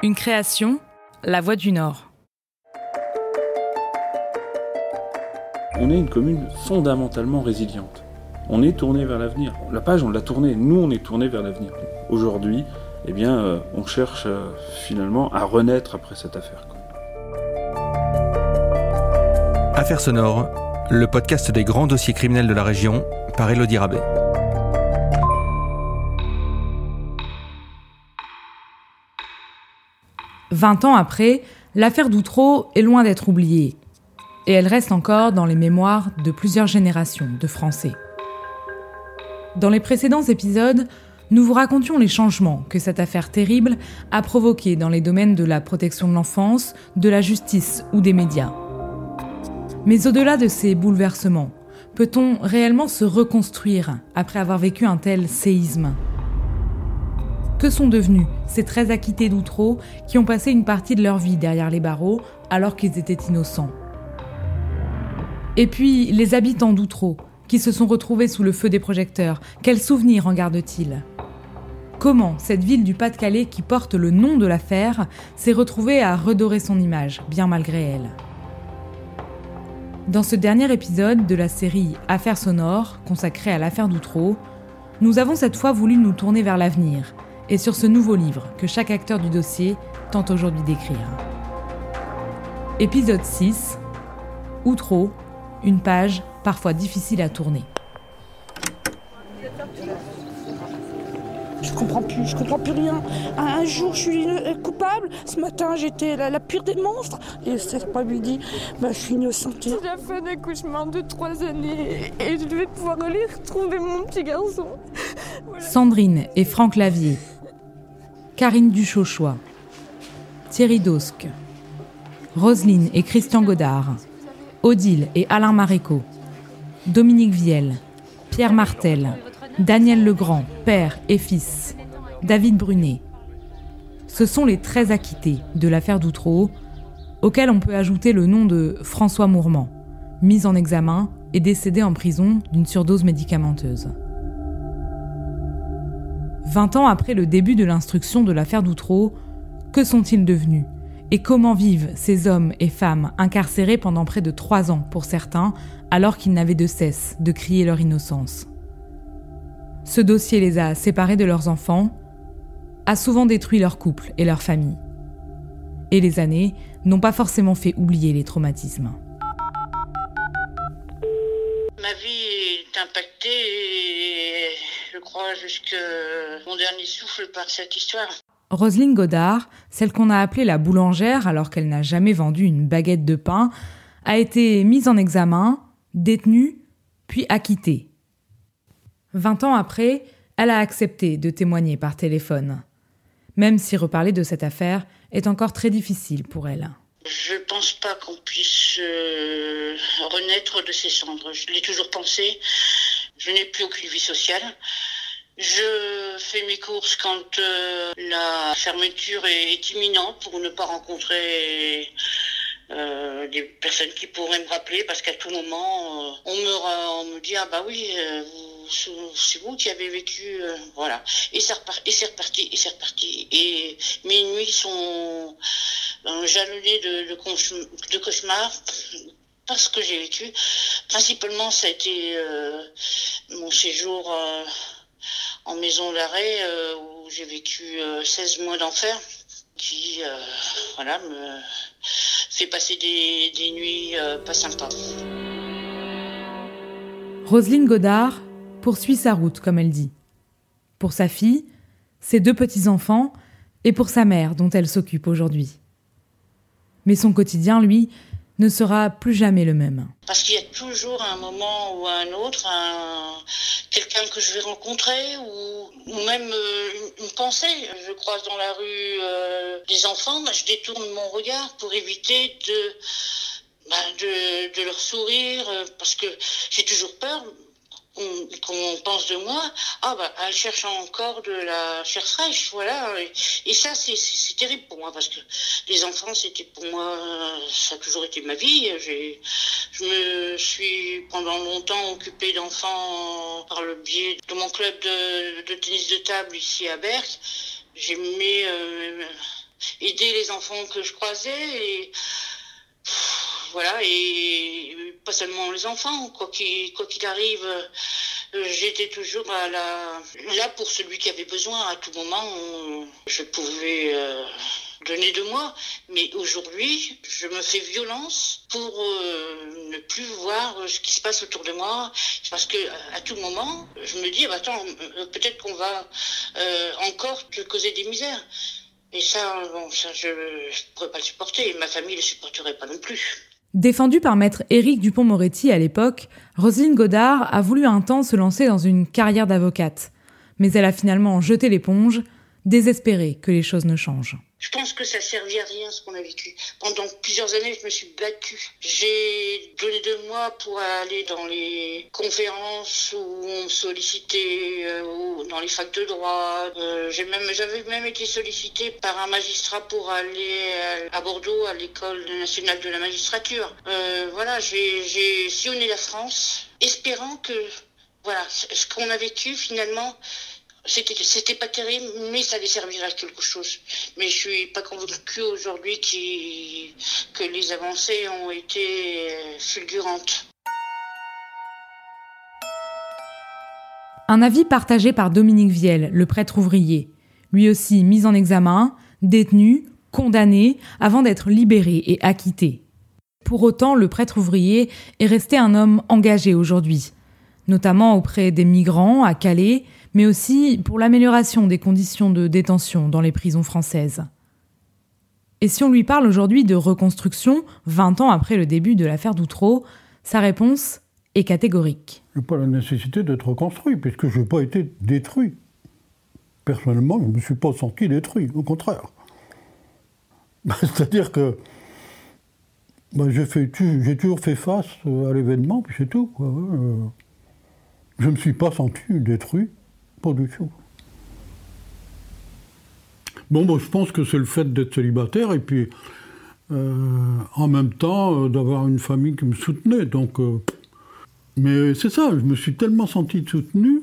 Une création, La Voix du Nord. On est une commune fondamentalement résiliente. On est tourné vers l'avenir. La page, on l'a tournée. Nous, on est tourné vers l'avenir. Aujourd'hui, eh bien, euh, on cherche euh, finalement à renaître après cette affaire. Affaire sonore, le podcast des grands dossiers criminels de la région par Elodie Rabet. Vingt ans après, l'affaire d'Outreau est loin d'être oubliée. Et elle reste encore dans les mémoires de plusieurs générations de Français. Dans les précédents épisodes, nous vous racontions les changements que cette affaire terrible a provoqués dans les domaines de la protection de l'enfance, de la justice ou des médias. Mais au-delà de ces bouleversements, peut-on réellement se reconstruire après avoir vécu un tel séisme? Que sont devenus ces très acquittés d'Outreau qui ont passé une partie de leur vie derrière les barreaux alors qu'ils étaient innocents? Et puis les habitants d'Outreau qui se sont retrouvés sous le feu des projecteurs, quels souvenirs en gardent-ils? Comment cette ville du Pas-de-Calais qui porte le nom de l'affaire s'est retrouvée à redorer son image, bien malgré elle? Dans ce dernier épisode de la série Affaires sonores, consacrée à l'affaire d'Outreau, nous avons cette fois voulu nous tourner vers l'avenir et sur ce nouveau livre que chaque acteur du dossier tente aujourd'hui d'écrire. Épisode 6 Outreau, une page parfois difficile à tourner. Je comprends plus, je comprends plus rien. Un, jour, je suis coupable. Ce matin, j'étais la, pire des monstres. Et cet après-midi, bah, je suis innocente. J'ai fait un accouchement de trois années et je vais pouvoir aller retrouver mon petit garçon. Sandrine et Franck Lavier. Karine Duchauchois. Thierry Dosque. Roselyne et Christian Godard. Odile et Alain Maréco. Dominique Viel. Pierre Martel. Daniel Legrand, père et fils, David Brunet. Ce sont les très acquittés de l'affaire d'Outreau, auxquels on peut ajouter le nom de François Mourmand, mis en examen et décédé en prison d'une surdose médicamenteuse. Vingt ans après le début de l'instruction de l'affaire d'Outreau, que sont-ils devenus? Et comment vivent ces hommes et femmes incarcérés pendant près de trois ans pour certains, alors qu'ils n'avaient de cesse de crier leur innocence? Ce dossier les a séparés de leurs enfants, a souvent détruit leur couple et leur famille. Et les années n'ont pas forcément fait oublier les traumatismes. Ma vie est impactée et je crois jusque mon dernier souffle par cette histoire. Roselyne Godard, celle qu'on a appelée la boulangère alors qu'elle n'a jamais vendu une baguette de pain, a été mise en examen, détenue, puis acquittée. Vingt ans après, elle a accepté de témoigner par téléphone, même si reparler de cette affaire est encore très difficile pour elle. Je ne pense pas qu'on puisse euh, renaître de ses cendres. Je l'ai toujours pensé. Je n'ai plus aucune vie sociale. Je fais mes courses quand euh, la fermeture est, imminente pour ne pas rencontrer euh, des personnes qui pourraient me rappeler parce qu'à tout moment, on, me, on me dit ah bah oui, c'est vous qui avez vécu, euh, voilà. Et c'est reparti, et c'est reparti, et mes nuits sont euh, jalonnées de, cauchemars parce que j'ai vécu. Principalement, ça a été euh, mon séjour en maison d'arrêt où j'ai vécu 16 mois d'enfer qui, voilà, me fait passer des, des nuits pas sympas. Roselyne Godard poursuit sa route, comme elle dit. Pour sa fille, ses deux petits-enfants, et pour sa mère, dont elle s'occupe aujourd'hui. Mais son quotidien, lui, ne sera plus jamais le même. Parce qu'il y a toujours un moment ou un autre, quelqu'un que je vais rencontrer ou, même euh, une, pensée. Je croise dans la rue euh, des enfants, je détourne mon regard pour éviter de, bah, leur sourire euh, parce que j'ai toujours peur qu'on pense de moi, ah bah elle cherche encore de la chair fraîche, voilà. Et, ça c'est terrible pour moi parce que les enfants c'était pour moi, ça a toujours été ma vie. Je me suis pendant longtemps occupée d'enfants par le biais de mon club de, tennis de table ici à Berck. J'aimais euh, aider les enfants que je croisais et voilà et pas seulement les enfants quoi qu'il qu'il arrive j'étais toujours là pour celui qui avait besoin à tout moment je pouvais donner de moi. Mais aujourd'hui, je me fais violence pour euh, ne plus voir ce qui se passe autour de moi. Parce que à tout moment, je me dis, bah, attends, euh, peut-être qu'on va euh, encore te causer des misères. Et ça, bon, ça je ne pourrais pas le supporter. Ma famille ne le supporterait pas non plus. Défendue par maître Éric Dupont-Moretti à l'époque, Roselyne Godard a voulu un temps se lancer dans une carrière d'avocate. Mais elle a finalement jeté l'éponge, désespérée que les choses ne changent. Je pense que ça servait à rien ce qu'on a vécu. Pendant plusieurs années, je me suis battue. J'ai donné de moi pour aller dans les conférences où on me sollicitait, euh, dans les facs de droit. Euh, même, j'avais même été sollicité par un magistrat pour aller à, Bordeaux à l'école nationale de la magistrature. Euh, voilà, j'ai sillonné la France, espérant que voilà, ce qu'on a vécu finalement, c'était pas terrible, mais ça allait servir à quelque chose. Mais je suis pas convaincue aujourd'hui que les avancées ont été fulgurantes. Un avis partagé par Dominique Viel, le prêtre ouvrier, lui aussi mis en examen, détenu, condamné, avant d'être libéré et acquitté. Pour autant, le prêtre ouvrier est resté un homme engagé aujourd'hui, notamment auprès des migrants à Calais, mais aussi pour l'amélioration des conditions de détention dans les prisons françaises. Et si on lui parle aujourd'hui de reconstruction, 20 ans après le début de l'affaire Doutreau, sa réponse est catégorique. Il n'y a pas la nécessité d'être reconstruit, puisque je n'ai pas été détruit. Personnellement, je ne me suis pas senti détruit, au contraire. C'est-à-dire que bah, j'ai toujours fait face à l'événement, puis c'est tout. Je ne me suis pas senti détruit. Pas du tout. Bon, bon, je pense que c'est le fait d'être célibataire et puis euh, en même temps euh, d'avoir une famille qui me soutenait. Donc, euh, mais c'est ça, je me suis tellement senti soutenu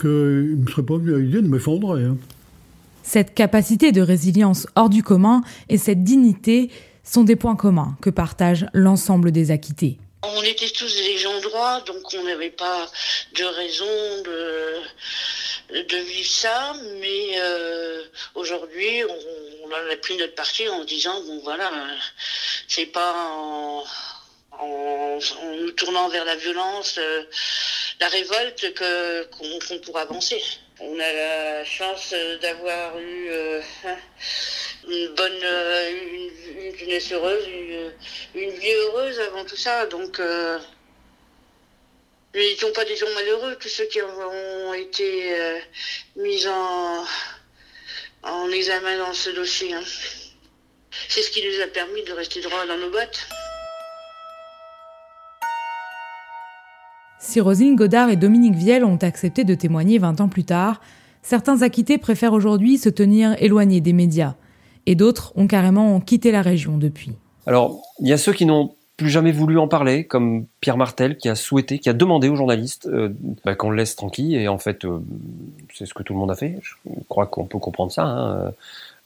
qu'il ne me serait pas venu à l'idée de m'effondrer. Hein. Cette capacité de résilience hors du commun et cette dignité sont des points communs que partagent l'ensemble des acquittés. On était tous des gens droits, donc on n'avait pas de raison de, de vivre ça, mais euh, aujourd'hui, on, a pris notre parti en disant, bon voilà, c'est pas en, nous tournant vers la violence, euh, la révolte que qu'on pourra avancer. On a la chance d'avoir eu euh, une bonne, euh, une, jeunesse heureuse, une, vie heureuse avant tout ça. Donc, euh, n'étions pas des gens malheureux, tous ceux qui ont été euh, mis en, en examen dans ce dossier. Hein. C'est ce qui nous a permis de rester droit dans nos bottes. Si Rosine Godard et Dominique Viel ont accepté de témoigner 20 ans plus tard, certains acquittés préfèrent aujourd'hui se tenir éloignés des médias et d'autres ont carrément quitté la région depuis. Alors, il y a ceux qui n'ont plus jamais voulu en parler, comme Pierre Martel, qui a souhaité, qui a demandé aux journalistes euh, bah, qu'on le laisse tranquille, et en fait, euh, c'est ce que tout le monde a fait. Je crois qu'on peut comprendre ça. Hein.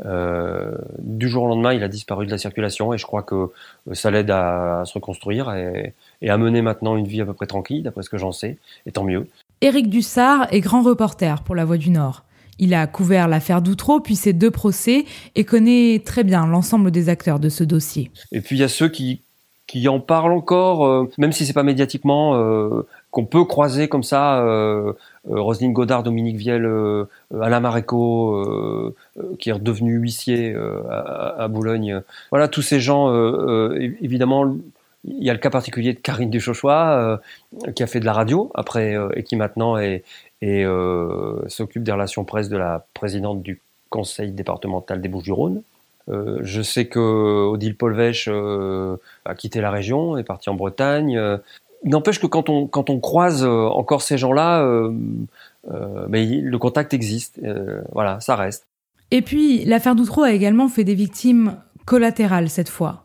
Euh, du jour au lendemain, il a disparu de la circulation, et je crois que ça l'aide à, se reconstruire et, et, à mener maintenant une vie à peu près tranquille, d'après ce que j'en sais, et tant mieux. Éric Dussard est grand reporter pour La Voix du Nord. Il a couvert l'affaire Doutreau, puis ses deux procès, et connaît très bien l'ensemble des acteurs de ce dossier. Et puis il y a ceux qui, qui en parlent encore, euh, même si c'est pas médiatiquement, euh, qu'on peut croiser comme ça, euh, euh Roselyne Godard, Dominique Viel, Alain Maréco, qui est redevenu huissier à, Boulogne. Voilà, tous ces gens, évidemment, il y a le cas particulier de Karine Duchochois, qui a fait de la radio après et qui maintenant est, euh, s'occupe des relations presse de la présidente du conseil départemental des Bouches-du-Rhône. Euh, je sais que Odile Polvèche euh, a quitté la région, est parti en Bretagne. N'empêche que quand on, quand on croise encore ces gens-là, mais le contact existe. voilà, ça reste. Et puis, l'affaire Doutreau a également fait des victimes collatérales cette fois,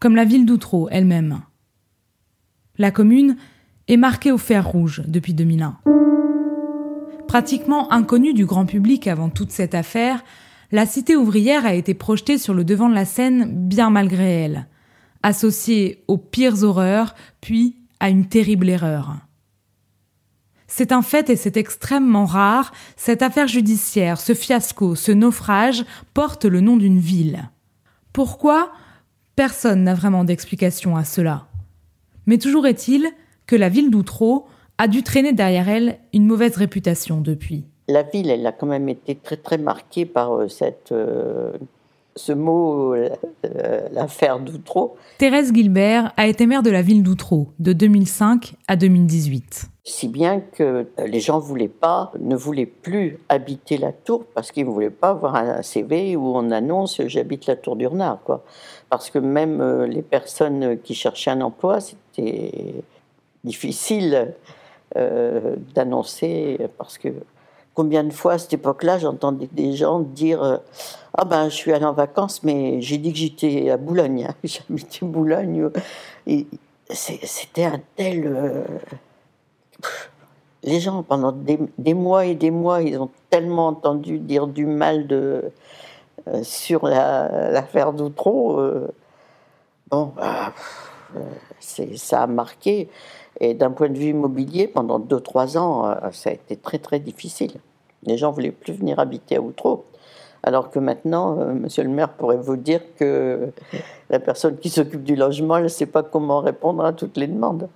comme la ville d'Outreau elle-même. La commune est marquée au fer rouge depuis 2001. Pratiquement inconnue du grand public avant toute cette affaire, la cité ouvrière a été projetée sur le devant de la scène bien malgré elle, associée aux pires horreurs, puis à une terrible erreur. C'est un fait et c'est extrêmement rare, cette affaire judiciaire, ce fiasco, ce naufrage porte le nom d'une ville. Pourquoi? Personne n'a vraiment d'explication à cela. Mais toujours est-il que la ville d'Outreau a dû traîner derrière elle une mauvaise réputation depuis. La ville, elle a quand même été très très marquée par euh, cette, euh, ce mot, euh, l'affaire d'Outreau. Thérèse Gilbert a été maire de la ville d'Outreau de 2005 à 2018. Si bien que les gens voulaient pas, ne voulaient plus habiter la tour parce qu'ils ne voulaient pas avoir un CV où on annonce j'habite la tour du renard, quoi. Parce que même les personnes qui cherchaient un emploi, c'était difficile euh, d'annoncer, parce que combien de fois à cette époque-là, j'entendais des gens dire euh, Ah ben, je suis allé en vacances, mais j'ai dit que j'étais à Boulogne. J'habitais Boulogne. C'était un tel. Euh, les gens, pendant des, mois et des mois, ils ont tellement entendu dire du mal de, sur l'affaire d'Outreau. bon, bah, ça a marqué. Et d'un point de vue immobilier, pendant 2-3 ans, euh, ça a été très très difficile. Les gens ne voulaient plus venir habiter à Outreau. Alors que maintenant, euh, monsieur le maire pourrait vous dire que la personne qui s'occupe du logement, elle ne sait pas comment répondre à toutes les demandes.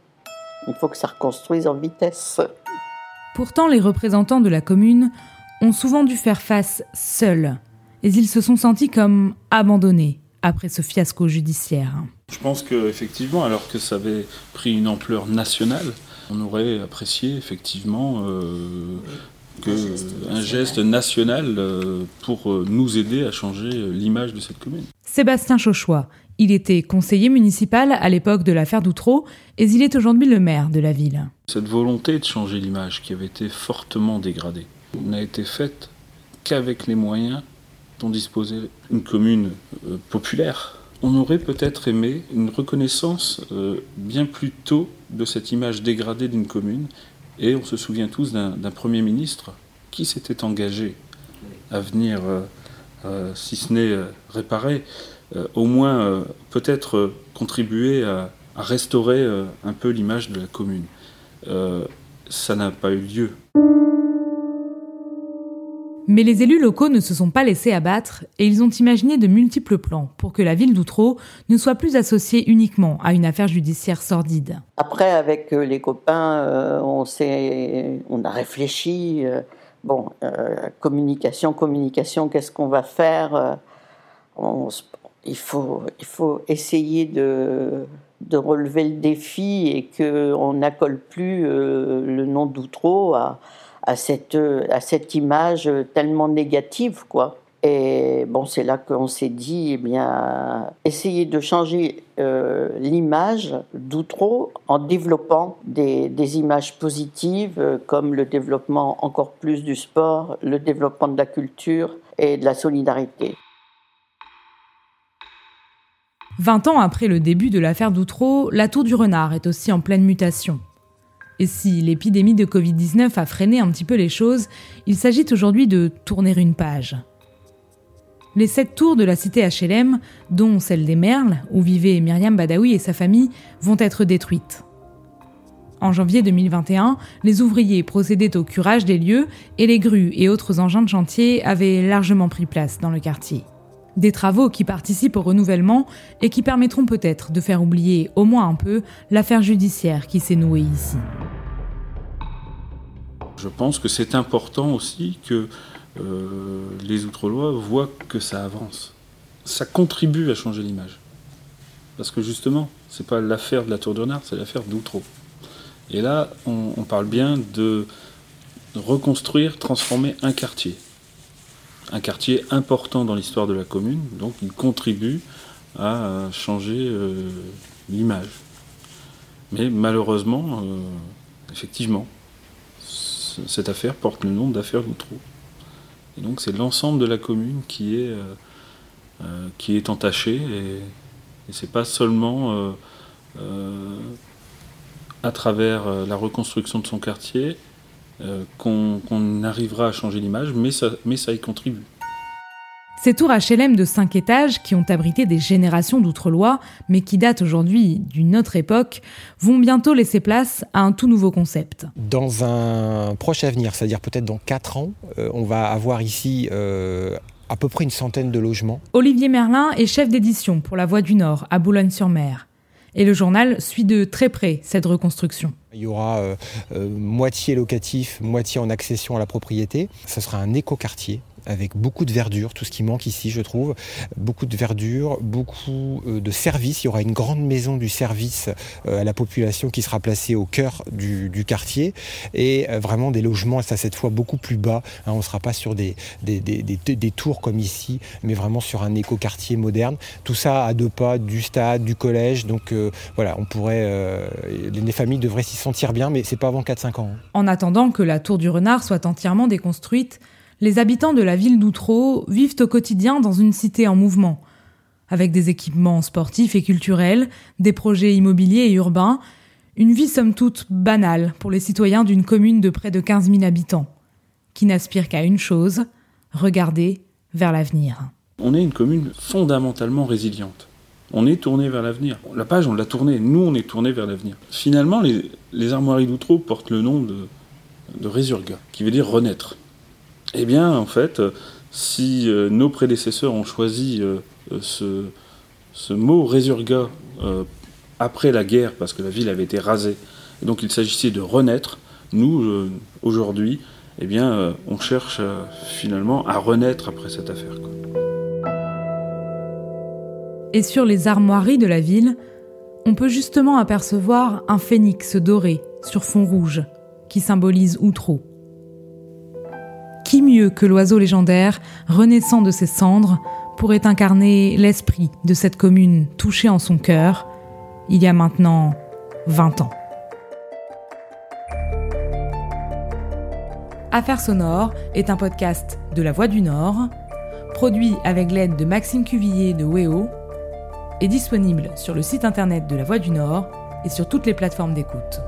Il faut que ça reconstruise en vitesse. Pourtant, les représentants de la commune ont souvent dû faire face seuls, et ils se sont sentis comme abandonnés après ce fiasco judiciaire. Je pense qu'effectivement, alors que ça avait pris une ampleur nationale, on aurait apprécié effectivement euh, que, un geste national euh, pour nous aider à changer l'image de cette commune. Sébastien Chauchois, il était conseiller municipal à l'époque de l'affaire d'Outreau et il est aujourd'hui le maire de la ville. Cette volonté de changer l'image qui avait été fortement dégradée n'a été faite qu'avec les moyens dont disposait une commune populaire on aurait peut-être aimé une reconnaissance euh, bien plus tôt de cette image dégradée d'une commune. Et on se souvient tous d'un Premier ministre qui s'était engagé à venir, euh, euh, si ce n'est réparer, au moins peut-être contribuer à, à restaurer un peu l'image de la commune. ça n'a pas eu lieu. Mais les élus locaux ne se sont pas laissés abattre et ils ont imaginé de multiples plans pour que la ville d'Outreau ne soit plus associée uniquement à une affaire judiciaire sordide. Après, avec euh, les copains, euh, on, on a réfléchi. Euh, bon, communication, communication, qu'est-ce qu'on va faire il, faut, il faut essayer de, de relever le défi et qu'on n'accole plus le nom d'Outreau à à cette, à cette image tellement négative, quoi. Et bon, c'est là qu'on s'est dit, eh bien, essayer de changer euh, l'image d'Outreau en développant des, des, images positives euh, comme le développement encore plus du sport, le développement de la culture et de la solidarité. 20 ans après le début de l'affaire d'Outreau, la Tour du Renard est aussi en pleine mutation. Et si l'épidémie de Covid-19 a freiné un petit peu les choses, il s'agit aujourd'hui de tourner une page. Les sept tours de la cité HLM, dont celle des Merles, où vivait Myriam Badawi et sa famille, vont être détruites. En janvier 2021, les ouvriers procédaient au curage des lieux et les grues et autres engins de chantier avaient largement pris place dans le quartier. Des travaux qui participent au renouvellement et qui permettront peut-être de faire oublier au moins un peu l'affaire judiciaire qui s'est nouée ici. Je pense que c'est important aussi que euh, les Outre-lois voient que ça avance. Ça contribue à changer l'image. Parce que justement, c'est pas l'affaire de la Tour de Renard, c'est l'affaire d'Outreau. Et là, on, parle bien de reconstruire, transformer un quartier. Un quartier important dans l'histoire de la commune, donc il contribue à euh, changer euh, l'image. Mais malheureusement, effectivement, cette affaire porte le nom d'affaire Loutreau. Et donc c'est l'ensemble de la commune qui est, euh, euh, qui est entaché et, et c'est pas seulement euh, à travers la reconstruction de son quartier, qu'on arrivera à changer l'image, mais ça, mais ça y contribue. Ces tours HLM de 5 étages, qui ont abrité des générations d'outre-lois, mais qui datent aujourd'hui d'une autre époque, vont bientôt laisser place à un tout nouveau concept. Dans un proche avenir, c'est-à-dire peut-être dans 4 ans, euh, on va avoir ici euh, à peu près une centaine de logements. Olivier Merlin est chef d'édition pour La Voix du Nord à Boulogne-sur-Mer. Et le journal suit de très près cette reconstruction. Il y aura euh, moitié locatif, moitié en accession à la propriété. Ce sera un écoquartier avec beaucoup de verdure, tout ce qui manque ici, je trouve. Beaucoup de verdure, beaucoup euh, de services. Il y aura une grande maison du service euh, à la population qui sera placée au cœur du, quartier et euh, vraiment des logements, ça cette fois beaucoup plus bas. Hein. on ne sera pas sur des, des, des, des, tours comme ici, mais vraiment sur un écoquartier moderne. Tout ça à deux pas du stade, du collège. Donc voilà, on pourrait, les familles devraient s'y sentir bien, mais c'est pas avant 4-5 ans. Hein. En attendant que la tour du renard soit entièrement déconstruite, les habitants de la ville d'Outreau vivent au quotidien dans une cité en mouvement, avec des équipements sportifs et culturels, des projets immobiliers et urbains, une vie somme toute banale pour les citoyens d'une commune de près de 15 000 habitants, qui n'aspirent qu'à une chose, regarder vers l'avenir. On est une commune fondamentalement résiliente. On est tourné vers l'avenir. La page, on l'a tournée. Nous, on est tourné vers l'avenir. Finalement, les, armoiries d'Outreau portent le nom de, de qui veut dire renaître. Eh bien, en fait, si euh, nos prédécesseurs ont choisi euh, ce, mot résurga euh, après la guerre, parce que la ville avait été rasée, et donc il s'agissait de renaître, nous, aujourd'hui, eh bien, on cherche finalement à renaître après cette affaire. Et sur les armoiries de la ville, on peut justement apercevoir un phénix doré sur fond rouge, qui symbolise Outreau. Qui mieux que l'oiseau légendaire, renaissant de ses cendres, pourrait incarner l'esprit de cette commune touchée en son cœur, il y a maintenant 20 ans. Affaires sonores est un podcast de La Voix du Nord, produit avec l'aide de Maxime Cuvillier de WEO, et disponible sur le site internet de La Voix du Nord et sur toutes les plateformes d'écoute.